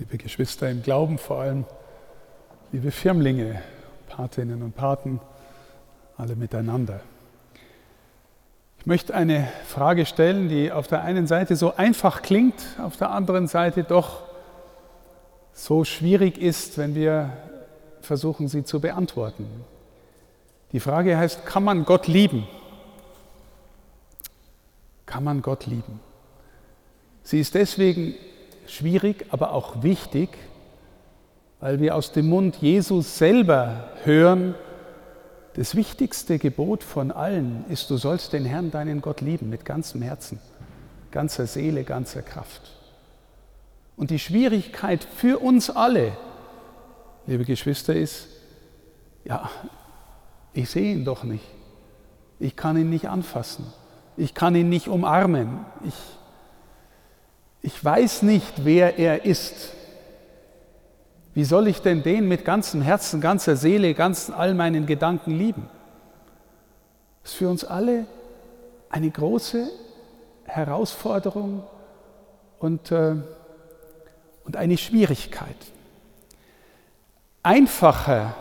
liebe Geschwister im Glauben vor allem, liebe Firmlinge, Patinnen und Paten, alle miteinander. Ich möchte eine Frage stellen, die auf der einen Seite so einfach klingt, auf der anderen Seite doch so schwierig ist, wenn wir versuchen, sie zu beantworten. Die Frage heißt, kann man Gott lieben? Kann man Gott lieben? Sie ist deswegen schwierig, aber auch wichtig, weil wir aus dem Mund Jesus selber hören, das wichtigste Gebot von allen ist, du sollst den Herrn, deinen Gott lieben, mit ganzem Herzen, ganzer Seele, ganzer Kraft. Und die Schwierigkeit für uns alle, liebe Geschwister, ist, ja, ich sehe ihn doch nicht. Ich kann ihn nicht anfassen. Ich kann ihn nicht umarmen. Ich ich weiß nicht, wer er ist. Wie soll ich denn den mit ganzem Herzen, ganzer Seele, ganzen all meinen Gedanken lieben? Das ist für uns alle eine große Herausforderung und, äh, und eine Schwierigkeit. Einfacher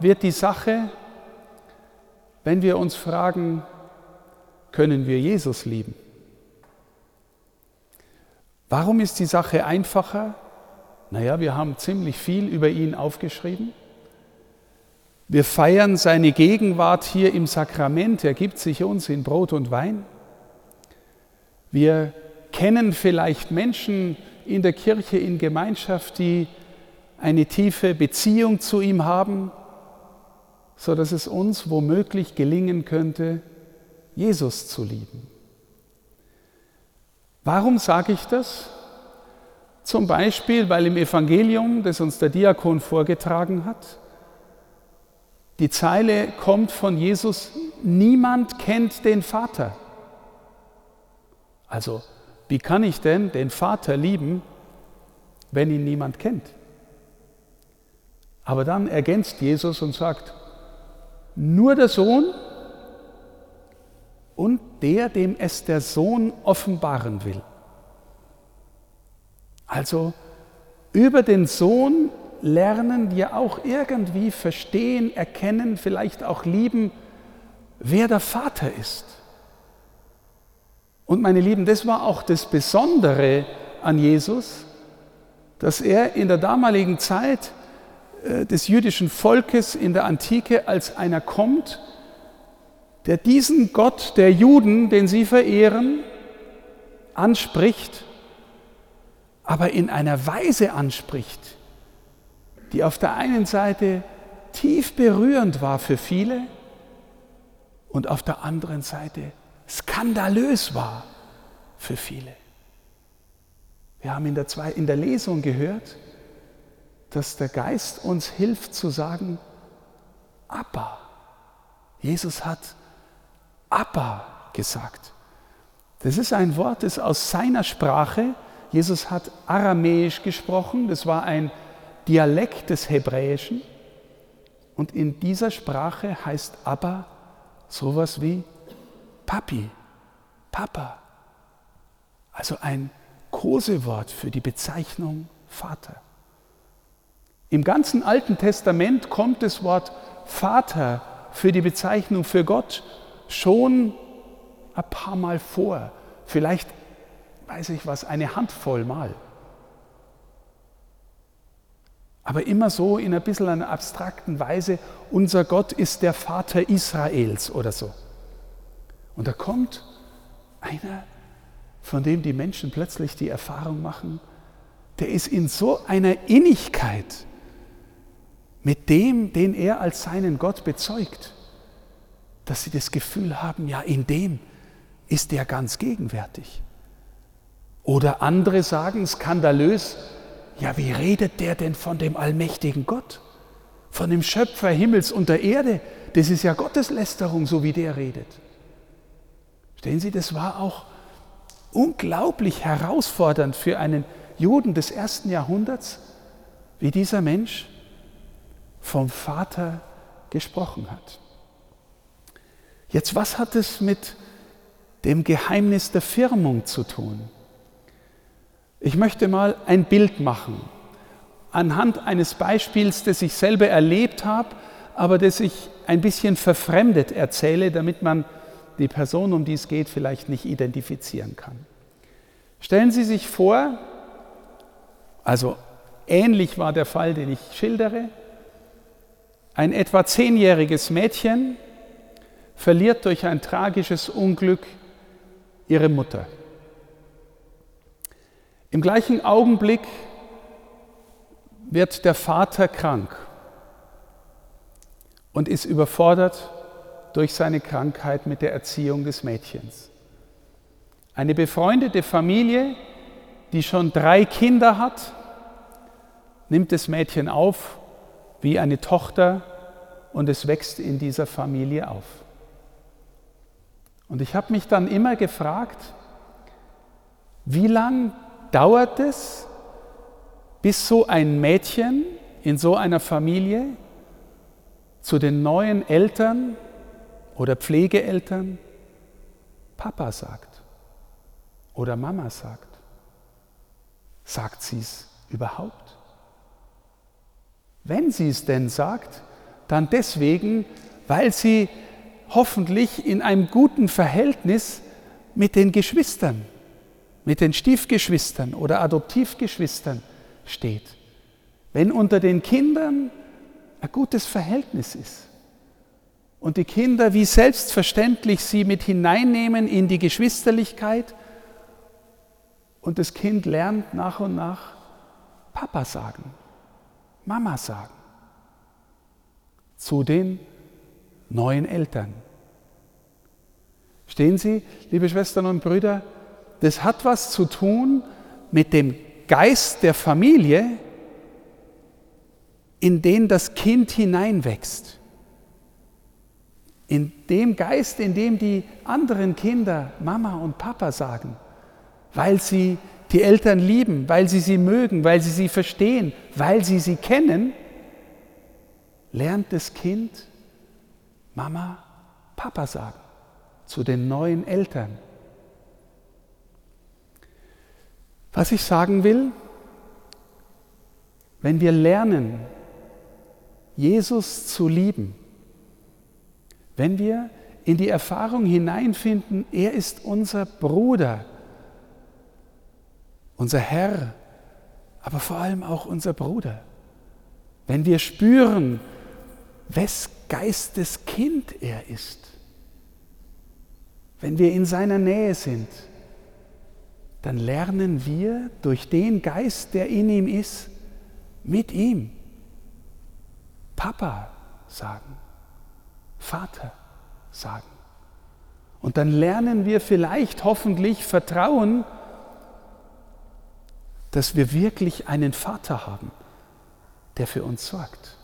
wird die Sache, wenn wir uns fragen, können wir Jesus lieben? Warum ist die Sache einfacher? Naja, wir haben ziemlich viel über ihn aufgeschrieben. Wir feiern seine Gegenwart hier im Sakrament. Er gibt sich uns in Brot und Wein. Wir kennen vielleicht Menschen in der Kirche, in Gemeinschaft, die eine tiefe Beziehung zu ihm haben, sodass es uns womöglich gelingen könnte, Jesus zu lieben. Warum sage ich das? Zum Beispiel, weil im Evangelium, das uns der Diakon vorgetragen hat, die Zeile kommt von Jesus, niemand kennt den Vater. Also, wie kann ich denn den Vater lieben, wenn ihn niemand kennt? Aber dann ergänzt Jesus und sagt, nur der Sohn und der, dem es der Sohn offenbaren will. Also über den Sohn lernen wir auch irgendwie verstehen, erkennen, vielleicht auch lieben, wer der Vater ist. Und meine Lieben, das war auch das Besondere an Jesus, dass er in der damaligen Zeit äh, des jüdischen Volkes in der Antike als einer kommt, der diesen Gott der Juden, den sie verehren, anspricht, aber in einer Weise anspricht, die auf der einen Seite tief berührend war für viele und auf der anderen Seite skandalös war für viele. Wir haben in der, zwei, in der Lesung gehört, dass der Geist uns hilft zu sagen, Abba. Jesus hat Abba gesagt. Das ist ein Wort, das aus seiner Sprache, Jesus hat Aramäisch gesprochen, das war ein Dialekt des Hebräischen. Und in dieser Sprache heißt Abba sowas wie Papi, Papa. Also ein Kosewort für die Bezeichnung Vater. Im ganzen Alten Testament kommt das Wort Vater für die Bezeichnung für Gott schon ein paar Mal vor. Vielleicht, weiß ich was, eine Handvoll Mal. Aber immer so in ein bisschen einer abstrakten Weise, unser Gott ist der Vater Israels oder so. Und da kommt einer, von dem die Menschen plötzlich die Erfahrung machen, der ist in so einer Innigkeit mit dem, den er als seinen Gott bezeugt dass sie das Gefühl haben, ja, in dem ist er ganz gegenwärtig. Oder andere sagen skandalös, ja, wie redet der denn von dem allmächtigen Gott? Von dem Schöpfer Himmels und der Erde? Das ist ja Gotteslästerung, so wie der redet. Stellen Sie, das war auch unglaublich herausfordernd für einen Juden des ersten Jahrhunderts, wie dieser Mensch vom Vater gesprochen hat. Jetzt, was hat es mit dem Geheimnis der Firmung zu tun? Ich möchte mal ein Bild machen. anhand eines Beispiels, das ich selber erlebt habe, aber das ich ein bisschen verfremdet erzähle, damit man die Person, um die es geht, vielleicht nicht identifizieren kann. Stellen Sie sich vor, also ähnlich war der Fall, den ich schildere, ein etwa zehnjähriges Mädchen verliert durch ein tragisches Unglück ihre Mutter. Im gleichen Augenblick wird der Vater krank und ist überfordert durch seine Krankheit mit der Erziehung des Mädchens. Eine befreundete Familie, die schon drei Kinder hat, nimmt das Mädchen auf wie eine Tochter und es wächst in dieser Familie auf. Und ich habe mich dann immer gefragt, wie lang dauert es, bis so ein Mädchen in so einer Familie zu den neuen Eltern oder Pflegeeltern Papa sagt oder Mama sagt. Sagt sie es überhaupt? Wenn sie es denn sagt, dann deswegen, weil sie hoffentlich in einem guten Verhältnis mit den Geschwistern, mit den Stiefgeschwistern oder Adoptivgeschwistern steht. Wenn unter den Kindern ein gutes Verhältnis ist und die Kinder wie selbstverständlich sie mit hineinnehmen in die Geschwisterlichkeit und das Kind lernt nach und nach Papa sagen, Mama sagen zu den neuen Eltern. Stehen Sie, liebe Schwestern und Brüder, das hat was zu tun mit dem Geist der Familie, in den das Kind hineinwächst. In dem Geist, in dem die anderen Kinder Mama und Papa sagen, weil sie die Eltern lieben, weil sie sie mögen, weil sie sie verstehen, weil sie sie kennen, lernt das Kind Mama, Papa sagen zu den neuen Eltern. Was ich sagen will, wenn wir lernen, Jesus zu lieben, wenn wir in die Erfahrung hineinfinden, er ist unser Bruder, unser Herr, aber vor allem auch unser Bruder. Wenn wir spüren, wes Geistes Kind er ist, wenn wir in seiner Nähe sind, dann lernen wir durch den Geist, der in ihm ist, mit ihm Papa sagen, Vater sagen. Und dann lernen wir vielleicht hoffentlich Vertrauen, dass wir wirklich einen Vater haben, der für uns sorgt,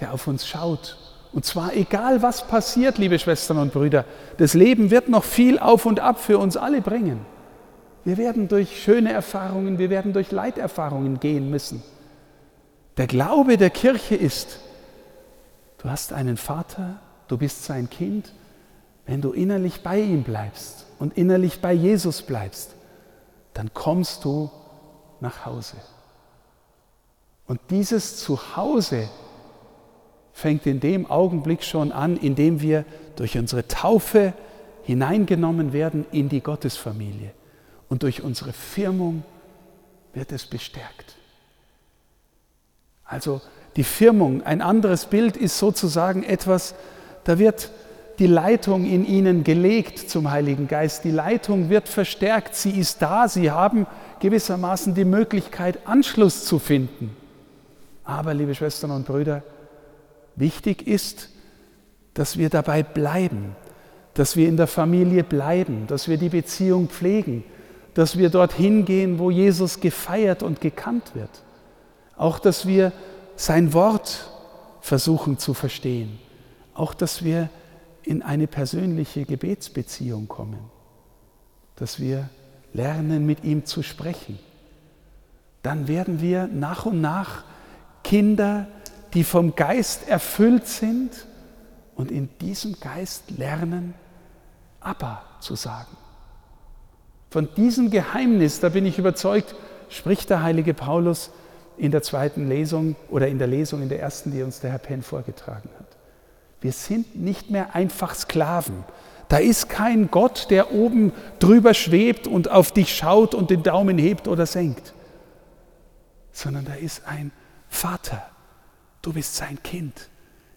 der auf uns schaut. Und zwar egal, was passiert, liebe Schwestern und Brüder, das Leben wird noch viel auf und ab für uns alle bringen. Wir werden durch schöne Erfahrungen, wir werden durch Leiterfahrungen gehen müssen. Der Glaube der Kirche ist, du hast einen Vater, du bist sein Kind, wenn du innerlich bei ihm bleibst und innerlich bei Jesus bleibst, dann kommst du nach Hause. Und dieses Zuhause fängt in dem Augenblick schon an, in dem wir durch unsere Taufe hineingenommen werden in die Gottesfamilie. Und durch unsere Firmung wird es bestärkt. Also die Firmung, ein anderes Bild ist sozusagen etwas, da wird die Leitung in ihnen gelegt zum Heiligen Geist. Die Leitung wird verstärkt, sie ist da, sie haben gewissermaßen die Möglichkeit, Anschluss zu finden. Aber, liebe Schwestern und Brüder, wichtig ist, dass wir dabei bleiben, dass wir in der Familie bleiben, dass wir die Beziehung pflegen, dass wir dorthin gehen, wo Jesus gefeiert und gekannt wird. Auch, dass wir sein Wort versuchen zu verstehen. Auch, dass wir in eine persönliche Gebetsbeziehung kommen. Dass wir lernen, mit ihm zu sprechen. Dann werden wir nach und nach Kinder, die vom Geist erfüllt sind und in diesem Geist lernen, Abba zu sagen. Von diesem Geheimnis, da bin ich überzeugt, spricht der heilige Paulus in der zweiten Lesung oder in der Lesung in der ersten, die uns der Herr Penn vorgetragen hat. Wir sind nicht mehr einfach Sklaven. Da ist kein Gott, der oben drüber schwebt und auf dich schaut und den Daumen hebt oder senkt, sondern da ist ein Vater. Du bist sein Kind.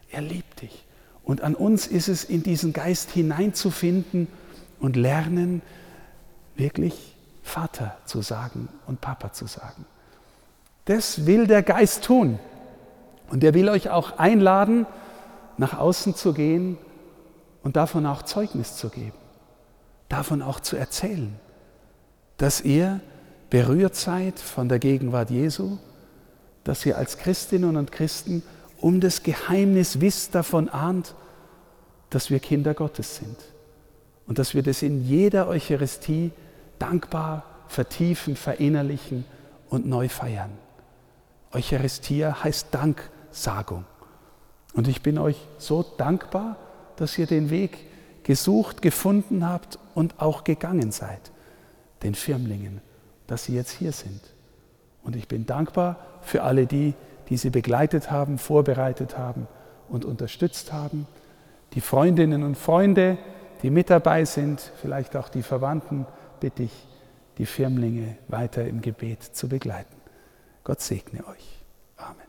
Er liebt dich. Und an uns ist es, in diesen Geist hineinzufinden und lernen, wirklich Vater zu sagen und Papa zu sagen. Das will der Geist tun. Und er will euch auch einladen, nach außen zu gehen und davon auch Zeugnis zu geben, davon auch zu erzählen, dass ihr berührt seid von der Gegenwart Jesu, dass ihr als Christinnen und Christen um das Geheimnis wisst, davon ahnt, dass wir Kinder Gottes sind und dass wir das in jeder Eucharistie dankbar vertiefen, verinnerlichen und neu feiern. Eucharistia heißt Danksagung. Und ich bin euch so dankbar, dass ihr den Weg gesucht, gefunden habt und auch gegangen seid, den Firmlingen, dass sie jetzt hier sind. Und ich bin dankbar für alle die, die sie begleitet haben, vorbereitet haben und unterstützt haben, die Freundinnen und Freunde, die mit dabei sind, vielleicht auch die Verwandten, bitte ich, die Firmlinge weiter im Gebet zu begleiten. Gott segne euch. Amen.